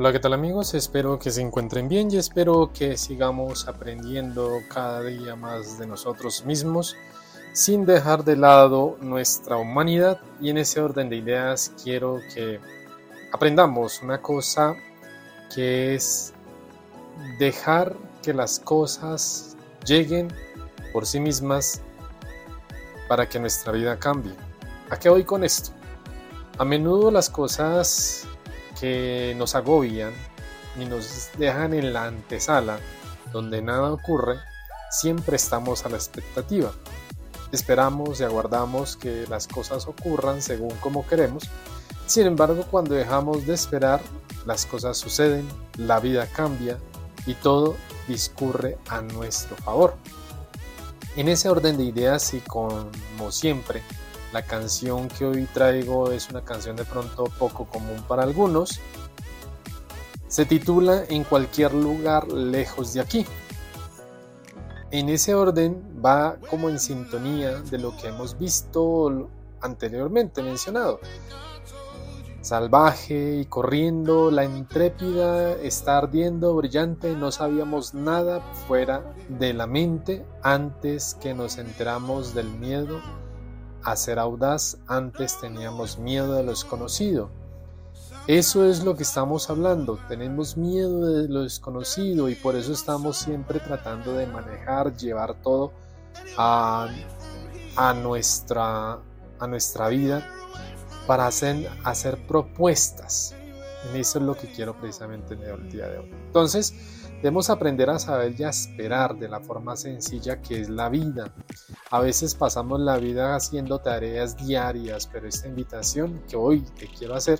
Hola, ¿qué tal amigos? Espero que se encuentren bien y espero que sigamos aprendiendo cada día más de nosotros mismos sin dejar de lado nuestra humanidad y en ese orden de ideas quiero que aprendamos una cosa que es dejar que las cosas lleguen por sí mismas para que nuestra vida cambie. ¿A qué voy con esto? A menudo las cosas que nos agobian y nos dejan en la antesala, donde nada ocurre, siempre estamos a la expectativa. Esperamos y aguardamos que las cosas ocurran según como queremos. Sin embargo, cuando dejamos de esperar, las cosas suceden, la vida cambia y todo discurre a nuestro favor. En ese orden de ideas y como siempre, la canción que hoy traigo es una canción de pronto poco común para algunos. Se titula En cualquier lugar lejos de aquí. En ese orden va como en sintonía de lo que hemos visto anteriormente mencionado. Salvaje y corriendo, la intrépida está ardiendo, brillante, no sabíamos nada fuera de la mente antes que nos enteramos del miedo a ser audaz, antes teníamos miedo de lo desconocido. Eso es lo que estamos hablando, tenemos miedo de lo desconocido y por eso estamos siempre tratando de manejar, llevar todo a, nuestra, a nuestra vida para hacer, hacer propuestas. En eso es lo que quiero precisamente en el día de hoy. Entonces, Debemos aprender a saber y a esperar de la forma sencilla que es la vida. A veces pasamos la vida haciendo tareas diarias, pero esta invitación que hoy te quiero hacer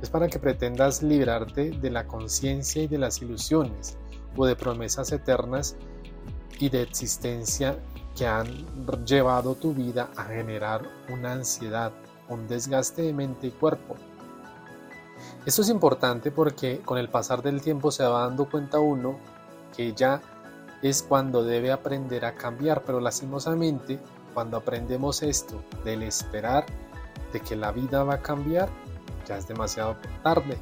es para que pretendas librarte de la conciencia y de las ilusiones o de promesas eternas y de existencia que han llevado tu vida a generar una ansiedad, un desgaste de mente y cuerpo esto es importante porque con el pasar del tiempo se va dando cuenta uno que ya es cuando debe aprender a cambiar, pero lastimosamente cuando aprendemos esto del esperar de que la vida va a cambiar, ya es demasiado tarde.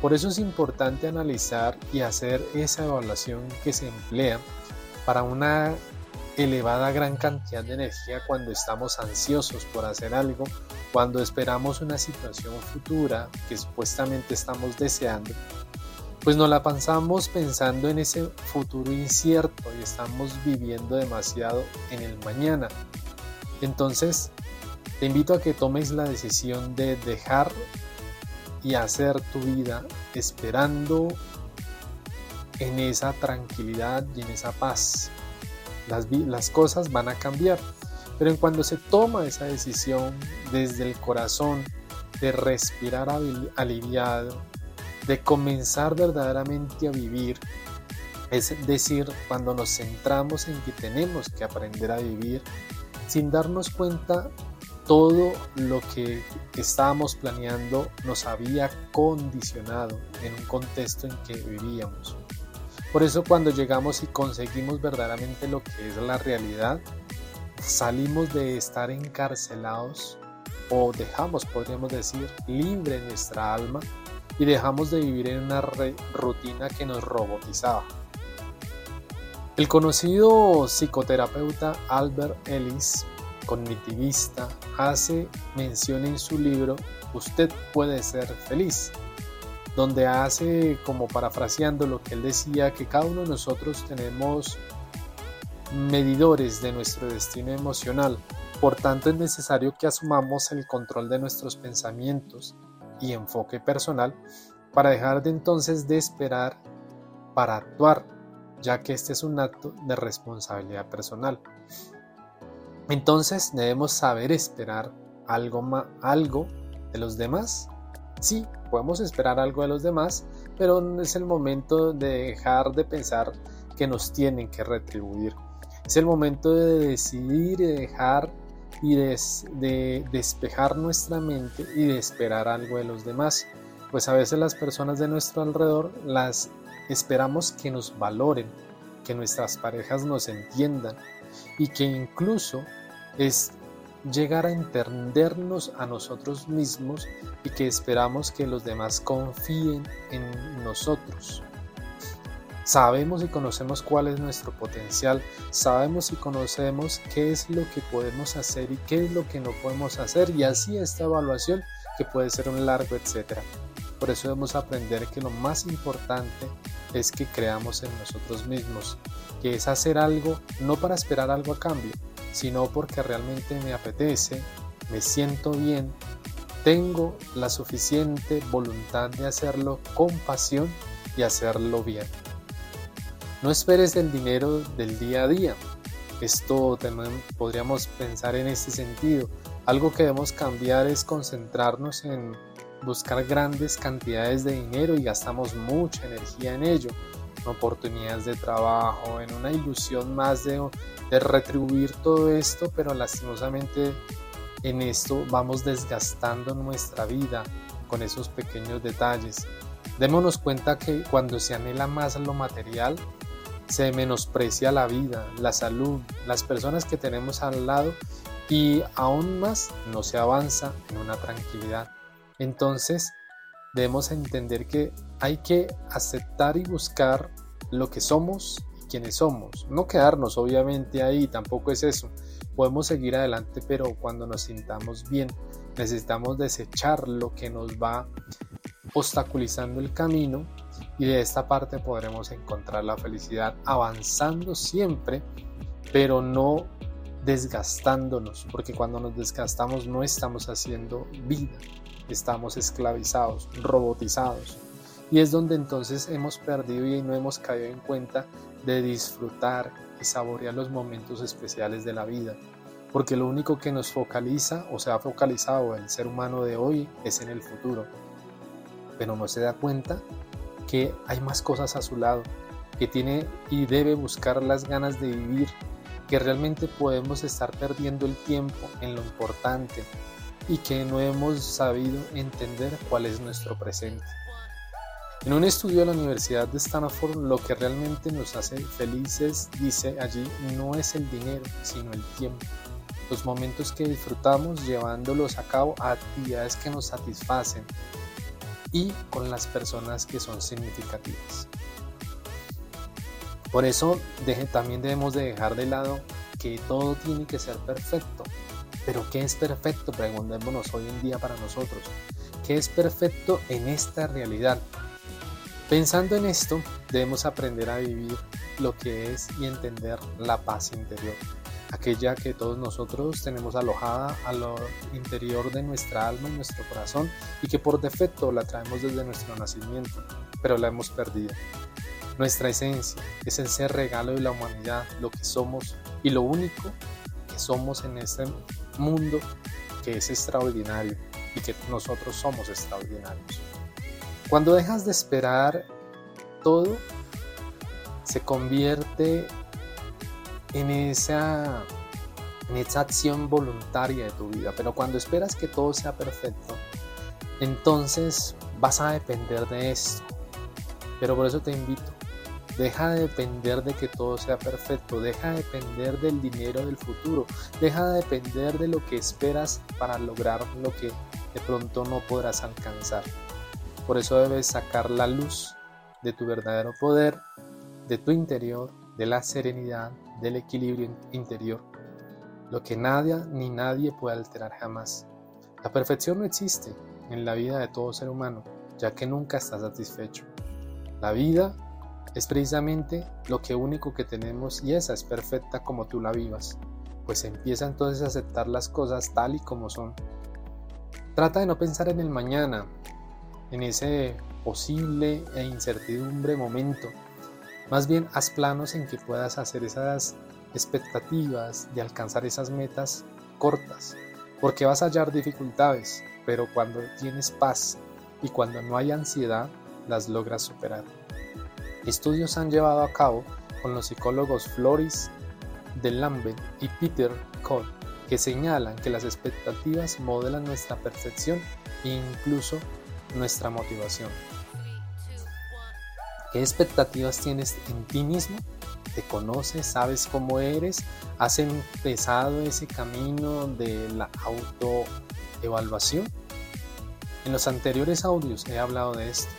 Por eso es importante analizar y hacer esa evaluación que se emplea para una elevada gran cantidad de energía cuando estamos ansiosos por hacer algo, cuando esperamos una situación futura que supuestamente estamos deseando, pues nos la pasamos pensando en ese futuro incierto y estamos viviendo demasiado en el mañana. Entonces, te invito a que tomes la decisión de dejar y hacer tu vida esperando en esa tranquilidad y en esa paz las, cosas van a cambiar. Pero en cuando se toma esa decisión desde el corazón de respirar aliviado, de comenzar verdaderamente a vivir, es decir, cuando nos centramos en que tenemos que aprender a vivir sin darnos cuenta todo lo que estábamos planeando nos había condicionado en un contexto en que vivíamos. Por eso cuando llegamos y conseguimos verdaderamente lo que es la realidad, salimos de estar encarcelados o dejamos, podríamos decir, libre nuestra alma y dejamos de vivir en una rutina que nos robotizaba. El conocido psicoterapeuta Albert Ellis, cognitivista, hace mención en su libro Usted puede ser feliz, donde hace como parafraseando lo que él decía, que cada uno de nosotros tenemos medidores de nuestro destino emocional. Por tanto, es necesario que asumamos el control de nuestros pensamientos y enfoque personal para dejar de entonces de esperar para actuar, ya que este es un acto de responsabilidad personal. Entonces debemos saber esperar algo, algo de los demás Sí, podemos esperar algo de los demás, pero es el momento de dejar de pensar que nos tienen que retribuir. Es el momento de decidir y dejar y de, despejar nuestra mente y de esperar algo de los demás. Pues a veces las personas de nuestro alrededor las esperamos que nos valoren, que nuestras parejas nos entiendan y que incluso es llegar a entendernos a nosotros mismos y que esperamos que los demás confíen en nosotros. Sabemos y conocemos cuál es nuestro potencial, sabemos y conocemos qué es lo que podemos hacer y qué es lo que no podemos hacer y así esta evaluación que puede ser un largo etcétera. Por eso debemos aprender que lo más importante es que creamos en nosotros mismos, que es hacer algo no para esperar algo a cambio, sino porque realmente me apetece, me siento bien, tengo la suficiente voluntad de hacerlo con pasión y hacerlo bien. No esperes el dinero del día a día. Esto también podríamos pensar en este sentido. Algo que debemos cambiar es concentrarnos en buscar grandes cantidades de dinero y gastamos mucha energía en ello, en oportunidades de trabajo, en una ilusión más de, de retribuir todo esto, pero lastimosamente en esto vamos desgastando nuestra vida con esos pequeños detalles. Démonos cuenta que cuando se anhela más lo material, se menosprecia la vida, la salud, las personas que tenemos al lado y aún más no se avanza en una tranquilidad. Entonces debemos entender que hay que aceptar y buscar lo que somos y quienes somos. No quedarnos obviamente ahí, tampoco es eso. Podemos seguir adelante, pero cuando nos sintamos bien, necesitamos desechar lo que nos va obstaculizando el camino y de esta parte podremos encontrar la felicidad avanzando siempre, pero no desgastándonos, porque cuando nos desgastamos no estamos haciendo vida, estamos esclavizados, robotizados. Y es donde entonces hemos perdido y no hemos caído en cuenta de disfrutar y saborear los momentos especiales de la vida. Porque lo único que nos focaliza o se ha focalizado el ser humano de hoy es en el futuro. Pero no se da cuenta que hay más cosas a su lado, que tiene y debe buscar las ganas de vivir, que realmente podemos estar perdiendo el tiempo en lo importante y que no hemos sabido entender cuál es nuestro presente. En un estudio de la Universidad de Stanford, lo que realmente nos hace felices, dice allí, no es el dinero, sino el tiempo. Los momentos que disfrutamos llevándolos a cabo a actividades que nos satisfacen, y con las personas que son significativas. Por eso también debemos de dejar de lado que todo tiene que ser perfecto. Pero ¿qué es perfecto? Preguntémonos hoy en día para nosotros. ¿Qué es perfecto en esta realidad? Pensando en esto, debemos aprender a vivir lo que es y entender la paz interior aquella que todos nosotros tenemos alojada a lo interior de nuestra alma y nuestro corazón y que por defecto la traemos desde nuestro nacimiento, pero la hemos perdido. Nuestra esencia es el ser regalo de la humanidad, lo que somos y lo único que somos en este mundo que es extraordinario y que nosotros somos extraordinarios. Cuando dejas de esperar todo, se convierte en esa, en esa acción voluntaria de tu vida. Pero cuando esperas que todo sea perfecto, entonces vas a depender de esto. Pero por eso te invito, deja de depender de que todo sea perfecto, deja de depender del dinero del futuro, deja de depender de lo que esperas para lograr lo que de pronto no podrás alcanzar. Por eso debes sacar la luz de tu verdadero poder, de tu interior, de la serenidad, del equilibrio interior, lo que nadie ni nadie puede alterar jamás. La perfección no existe en la vida de todo ser humano, ya que nunca está satisfecho. La vida es precisamente lo que único que tenemos y esa es perfecta como tú la vivas, pues empieza entonces a aceptar las cosas tal y como son. Trata de no pensar en el mañana, en ese posible e incertidumbre momento más bien haz planos en que puedas hacer esas expectativas de alcanzar esas metas cortas, porque vas a hallar dificultades, pero cuando tienes paz y cuando no hay ansiedad, las logras superar. Estudios han llevado a cabo con los psicólogos Floris de Lambert y Peter Cole, que señalan que las expectativas modelan nuestra percepción e incluso nuestra motivación. ¿Qué expectativas tienes en ti mismo? te conoces, sabes cómo eres, has empezado ese camino de la autoevaluación. En los anteriores audios he hablado de esto.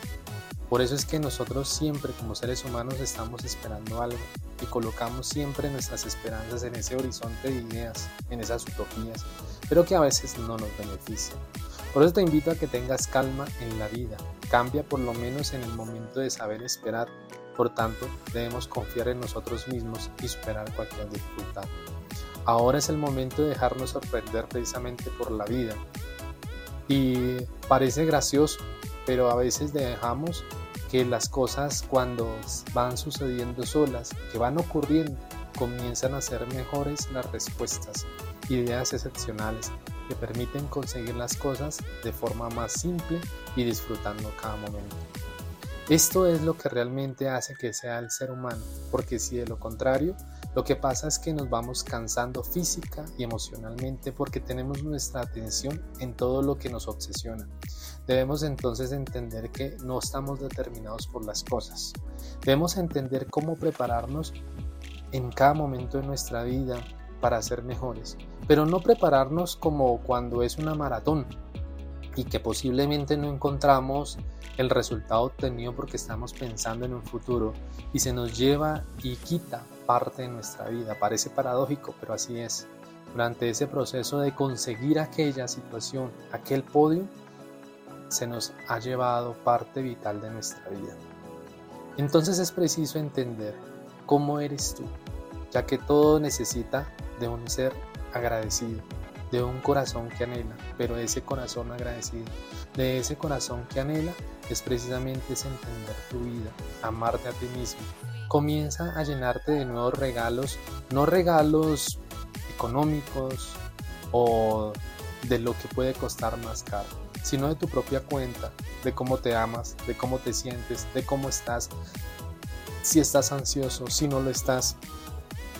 Por eso es que nosotros siempre como seres humanos estamos esperando algo y colocamos siempre nuestras esperanzas en ese horizonte de ideas, en esas utopías, pero que a veces no nos benefician. Por eso te invito a que tengas calma en la vida, cambia por lo menos en el momento de saber esperar, por tanto debemos confiar en nosotros mismos y superar cualquier dificultad. Ahora es el momento de dejarnos sorprender precisamente por la vida. Y parece gracioso, pero a veces dejamos que las cosas cuando van sucediendo solas, que van ocurriendo, comienzan a ser mejores las respuestas, ideas excepcionales que permiten conseguir las cosas de forma más simple y disfrutando cada momento. Esto es lo que realmente hace que sea el ser humano, porque si de lo contrario, lo que pasa es que nos vamos cansando física y emocionalmente porque tenemos nuestra atención en todo lo que nos obsesiona. Debemos entonces entender que no estamos determinados por las cosas. Debemos entender cómo prepararnos en cada momento de nuestra vida para ser mejores, pero no prepararnos como cuando es una maratón y que posiblemente no encontramos el resultado obtenido porque estamos pensando en un futuro y se nos lleva y quita parte de nuestra vida. Parece paradójico, pero así es. Durante ese proceso de conseguir aquella situación, aquel podio, se nos ha llevado parte vital de nuestra vida. Entonces es preciso entender cómo eres tú, ya que todo necesita de un ser agradecido, de un corazón que anhela, pero ese corazón agradecido, de ese corazón que anhela, es precisamente es entender tu vida, amarte a ti mismo, comienza a llenarte de nuevos regalos, no regalos económicos o de lo que puede costar más caro, sino de tu propia cuenta, de cómo te amas, de cómo te sientes, de cómo estás, si estás ansioso, si no lo estás,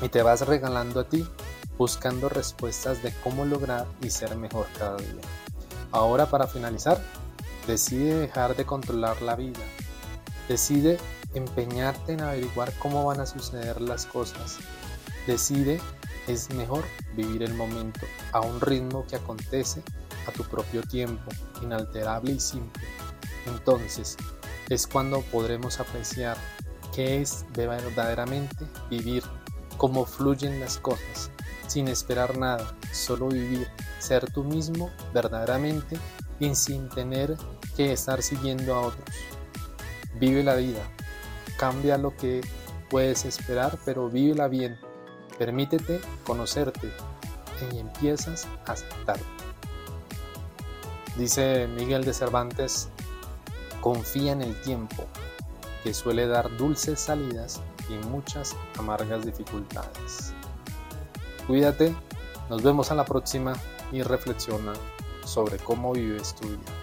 y te vas regalando a ti, buscando respuestas de cómo lograr y ser mejor cada día. Ahora para finalizar, decide dejar de controlar la vida, decide empeñarte en averiguar cómo van a suceder las cosas. Decide, es mejor vivir el momento a un ritmo que acontece a tu propio tiempo, inalterable y simple. Entonces, es cuando podremos apreciar qué es de verdaderamente vivir, cómo fluyen las cosas, sin esperar nada, solo vivir, ser tú mismo verdaderamente y sin tener que estar siguiendo a otros. Vive la vida, Cambia lo que puedes esperar, pero vívela bien. Permítete conocerte y empiezas a aceptarte. Dice Miguel de Cervantes, confía en el tiempo, que suele dar dulces salidas y muchas amargas dificultades. Cuídate, nos vemos a la próxima y reflexiona sobre cómo vives tu vida.